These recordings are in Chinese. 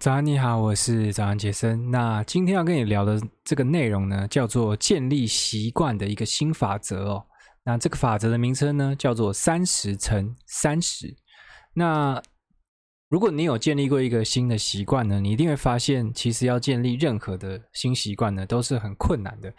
早安，你好，我是早安杰森。那今天要跟你聊的这个内容呢，叫做建立习惯的一个新法则哦。那这个法则的名称呢，叫做三十乘三十。那如果你有建立过一个新的习惯呢，你一定会发现，其实要建立任何的新习惯呢，都是很困难的。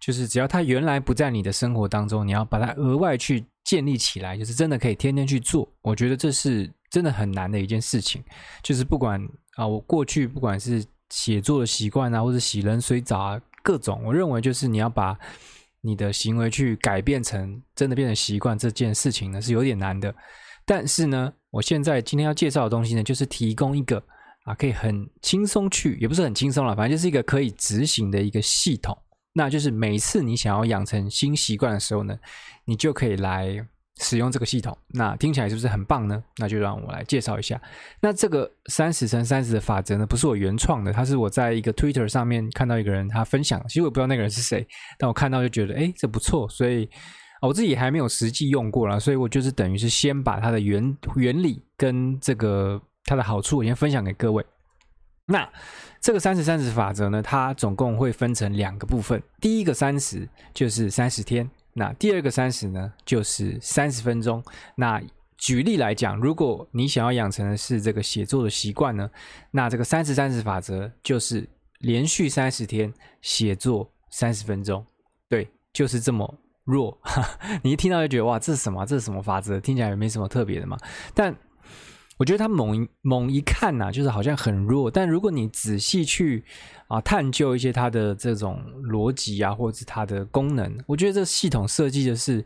就是只要它原来不在你的生活当中，你要把它额外去建立起来，就是真的可以天天去做。我觉得这是真的很难的一件事情。就是不管啊，我过去不管是写作的习惯啊，或者洗冷水澡啊，各种，我认为就是你要把你的行为去改变成真的变成习惯，这件事情呢是有点难的。但是呢，我现在今天要介绍的东西呢，就是提供一个啊，可以很轻松去，也不是很轻松了，反正就是一个可以执行的一个系统。那就是每次你想要养成新习惯的时候呢，你就可以来使用这个系统。那听起来是不是很棒呢？那就让我来介绍一下。那这个三十乘三十的法则呢，不是我原创的，它是我在一个 Twitter 上面看到一个人他分享，其实我不知道那个人是谁，但我看到就觉得，诶，这不错，所以。我自己还没有实际用过啦，所以我就是等于是先把它的原原理跟这个它的好处，我先分享给各位。那这个三十三十法则呢，它总共会分成两个部分。第一个三十就是三十天，那第二个三十呢，就是三十分钟。那举例来讲，如果你想要养成的是这个写作的习惯呢，那这个三十三十法则就是连续三十天写作三十分钟。对，就是这么。弱，你一听到就觉得哇，这是什么？这是什么法则？听起来也没什么特别的嘛。但我觉得他猛猛一看呐、就是好像很弱。但如果你仔细去啊探究一些它的这种逻辑啊，或者是它的功能，我觉得这系统设计的是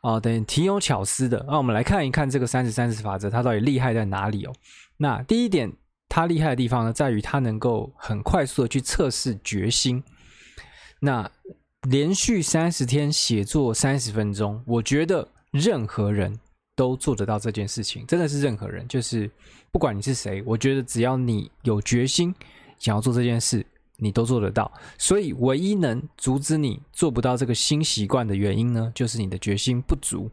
啊，等于挺有巧思的。那我们来看一看这个三十三十法则，它到底厉害在哪里哦？那第一点，它厉害的地方呢，在于它能够很快速的去测试决心。那连续三十天写作三十分钟，我觉得任何人都做得到这件事情，真的是任何人，就是不管你是谁，我觉得只要你有决心想要做这件事，你都做得到。所以，唯一能阻止你做不到这个新习惯的原因呢，就是你的决心不足。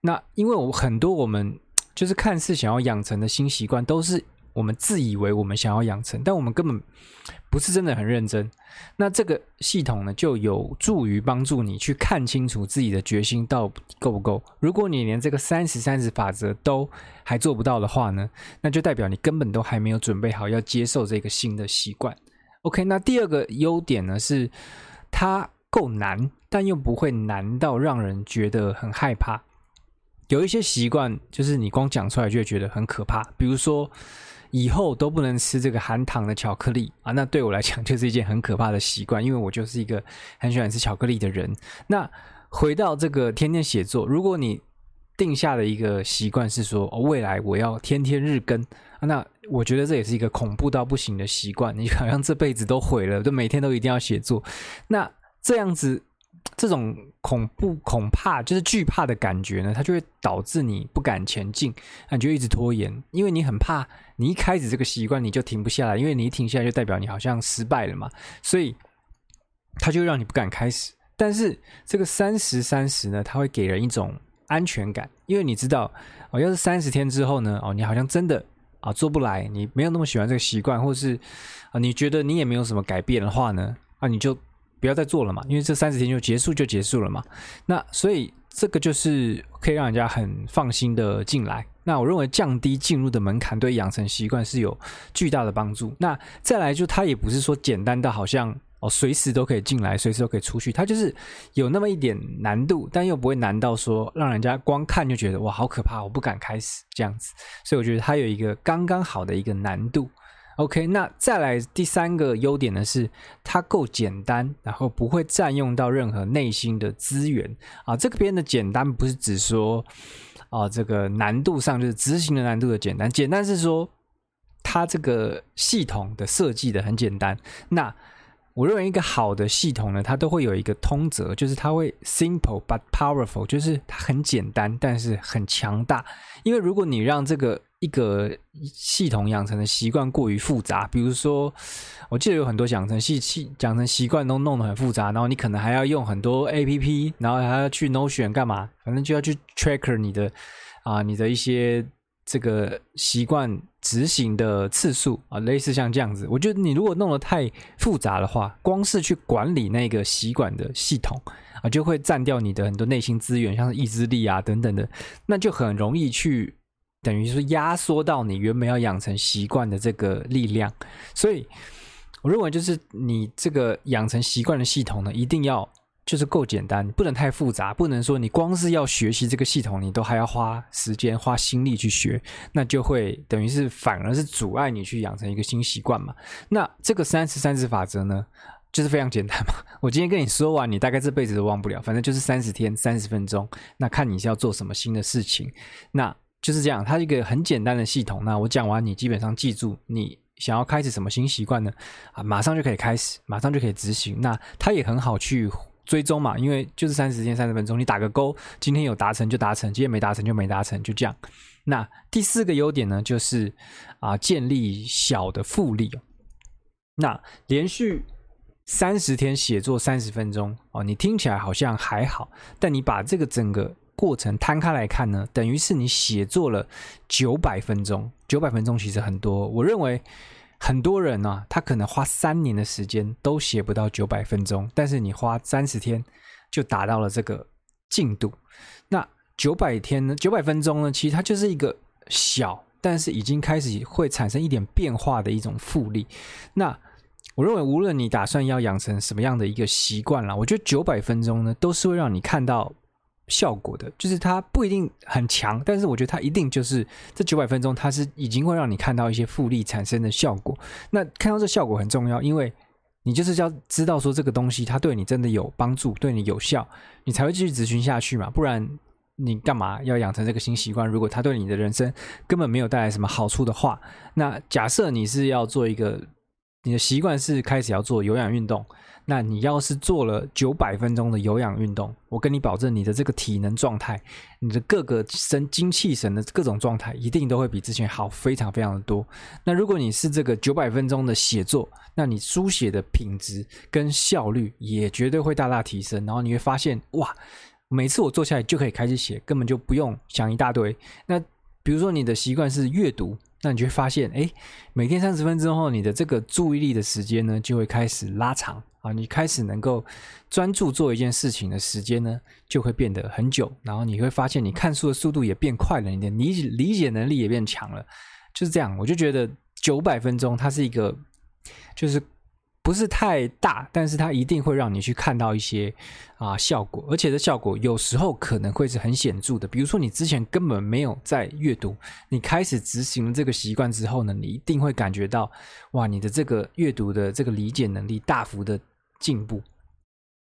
那因为我很多我们就是看似想要养成的新习惯，都是。我们自以为我们想要养成，但我们根本不是真的很认真。那这个系统呢，就有助于帮助你去看清楚自己的决心到够不够。如果你连这个三十三十法则都还做不到的话呢，那就代表你根本都还没有准备好要接受这个新的习惯。OK，那第二个优点呢，是它够难，但又不会难到让人觉得很害怕。有一些习惯，就是你光讲出来就会觉得很可怕，比如说。以后都不能吃这个含糖的巧克力啊！那对我来讲就是一件很可怕的习惯，因为我就是一个很喜欢吃巧克力的人。那回到这个天天写作，如果你定下的一个习惯是说，哦，未来我要天天日更，那我觉得这也是一个恐怖到不行的习惯。你好像这辈子都毁了，就每天都一定要写作。那这样子。这种恐怖、恐怕就是惧怕的感觉呢，它就会导致你不敢前进，那你就一直拖延，因为你很怕你一开始这个习惯你就停不下来，因为你一停下来就代表你好像失败了嘛，所以它就让你不敢开始。但是这个三十三十呢，它会给人一种安全感，因为你知道哦，要是三十天之后呢，哦，你好像真的啊做不来，你没有那么喜欢这个习惯，或是啊你觉得你也没有什么改变的话呢，啊你就。不要再做了嘛，因为这三十天就结束就结束了嘛。那所以这个就是可以让人家很放心的进来。那我认为降低进入的门槛对养成习惯是有巨大的帮助。那再来就它也不是说简单到好像哦随时都可以进来，随时都可以出去，它就是有那么一点难度，但又不会难到说让人家光看就觉得哇好可怕，我不敢开始这样子。所以我觉得它有一个刚刚好的一个难度。OK，那再来第三个优点呢是它够简单，然后不会占用到任何内心的资源啊。这边的简单不是指说啊这个难度上就是执行的难度的简单，简单是说它这个系统的设计的很简单。那我认为一个好的系统呢，它都会有一个通则，就是它会 simple but powerful，就是它很简单，但是很强大。因为如果你让这个一个系统养成的习惯过于复杂，比如说，我记得有很多养成系、系养成习惯都弄得很复杂，然后你可能还要用很多 APP，然后还要去 Notion 干嘛，反正就要去 tracker 你的啊你的一些这个习惯执行的次数啊，类似像这样子。我觉得你如果弄得太复杂的话，光是去管理那个习惯的系统啊，就会占掉你的很多内心资源，像是意志力啊等等的，那就很容易去等于说压缩到你原本要养成习惯的这个力量。所以我认为，就是你这个养成习惯的系统呢，一定要。就是够简单，不能太复杂，不能说你光是要学习这个系统，你都还要花时间、花心力去学，那就会等于是反而是阻碍你去养成一个新习惯嘛。那这个三十三十法则呢，就是非常简单嘛。我今天跟你说完，你大概这辈子都忘不了，反正就是三十天、三十分钟，那看你是要做什么新的事情，那就是这样。它是一个很简单的系统。那我讲完，你基本上记住，你想要开始什么新习惯呢？啊，马上就可以开始，马上就可以执行。那它也很好去。追踪嘛，因为就是三十天三十分钟，你打个勾，今天有达成就达成，今天没达成就没达成，就这样。那第四个优点呢，就是啊，建立小的复利。那连续三十天写作三十分钟哦，你听起来好像还好，但你把这个整个过程摊开来看呢，等于是你写作了九百分钟。九百分钟其实很多，我认为。很多人呢、啊，他可能花三年的时间都写不到九百分钟，但是你花三十天就达到了这个进度。那九百天呢？九百分钟呢？其实它就是一个小，但是已经开始会产生一点变化的一种复利。那我认为，无论你打算要养成什么样的一个习惯啦，我觉得九百分钟呢，都是会让你看到。效果的，就是它不一定很强，但是我觉得它一定就是这九百分钟，它是已经会让你看到一些复利产生的效果。那看到这效果很重要，因为你就是要知道说这个东西它对你真的有帮助，对你有效，你才会继续执行下去嘛。不然你干嘛要养成这个新习惯？如果它对你的人生根本没有带来什么好处的话，那假设你是要做一个，你的习惯是开始要做有氧运动。那你要是做了九百分钟的有氧运动，我跟你保证，你的这个体能状态，你的各个神精气神的各种状态，一定都会比之前好非常非常的多。那如果你是这个九百分钟的写作，那你书写的品质跟效率也绝对会大大提升。然后你会发现，哇，每次我坐下来就可以开始写，根本就不用想一大堆。那比如说你的习惯是阅读。那你就会发现，哎，每天三十分钟后，你的这个注意力的时间呢，就会开始拉长啊。你开始能够专注做一件事情的时间呢，就会变得很久。然后你会发现，你看书的速度也变快了，一点理解理解能力也变强了。就是这样，我就觉得九百分钟它是一个，就是。不是太大，但是它一定会让你去看到一些啊效果，而且这效果有时候可能会是很显著的。比如说你之前根本没有在阅读，你开始执行这个习惯之后呢，你一定会感觉到哇，你的这个阅读的这个理解能力大幅的进步。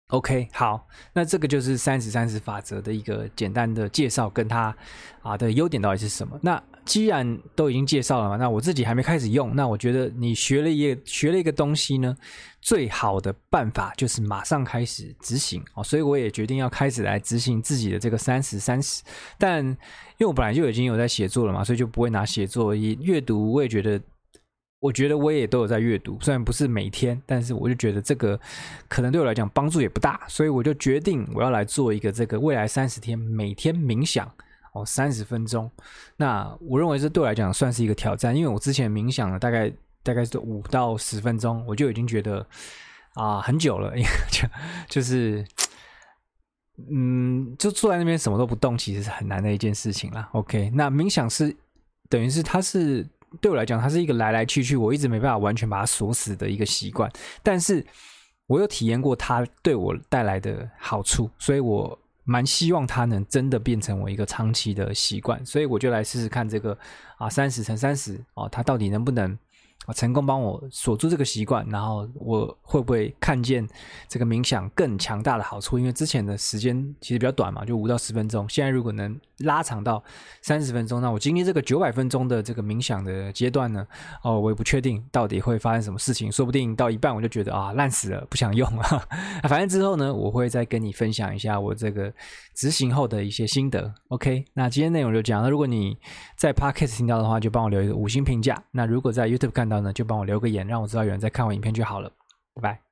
OK，好，那这个就是三十三十法则的一个简单的介绍，跟它啊的优点到底是什么？那既然都已经介绍了嘛，那我自己还没开始用，那我觉得你学了一个学了一个东西呢，最好的办法就是马上开始执行哦，所以我也决定要开始来执行自己的这个三十三十。但因为我本来就已经有在写作了嘛，所以就不会拿写作一阅读，我也觉得。我觉得我也都有在阅读，虽然不是每天，但是我就觉得这个可能对我来讲帮助也不大，所以我就决定我要来做一个这个未来三十天每天冥想哦，三十分钟。那我认为这对我来讲算是一个挑战，因为我之前冥想了大概大概是五到十分钟，我就已经觉得啊很久了，就就是嗯，就坐在那边什么都不动，其实是很难的一件事情啦。OK，那冥想是等于是它是。对我来讲，它是一个来来去去，我一直没办法完全把它锁死的一个习惯。但是，我有体验过它对我带来的好处，所以我蛮希望它能真的变成我一个长期的习惯。所以，我就来试试看这个啊，三十乘三十哦，它到底能不能。成功帮我锁住这个习惯，然后我会不会看见这个冥想更强大的好处？因为之前的时间其实比较短嘛，就五到十分钟。现在如果能拉长到三十分钟，那我经历这个九百分钟的这个冥想的阶段呢？哦，我也不确定到底会发生什么事情，说不定到一半我就觉得啊烂死了，不想用了。反正之后呢，我会再跟你分享一下我这个执行后的一些心得。OK，那今天内容就讲了。如果你在 Podcast 听到的话，就帮我留一个五星评价。那如果在 YouTube 看到呢，就帮我留个言，让我知道有人在看我影片就好了。拜拜。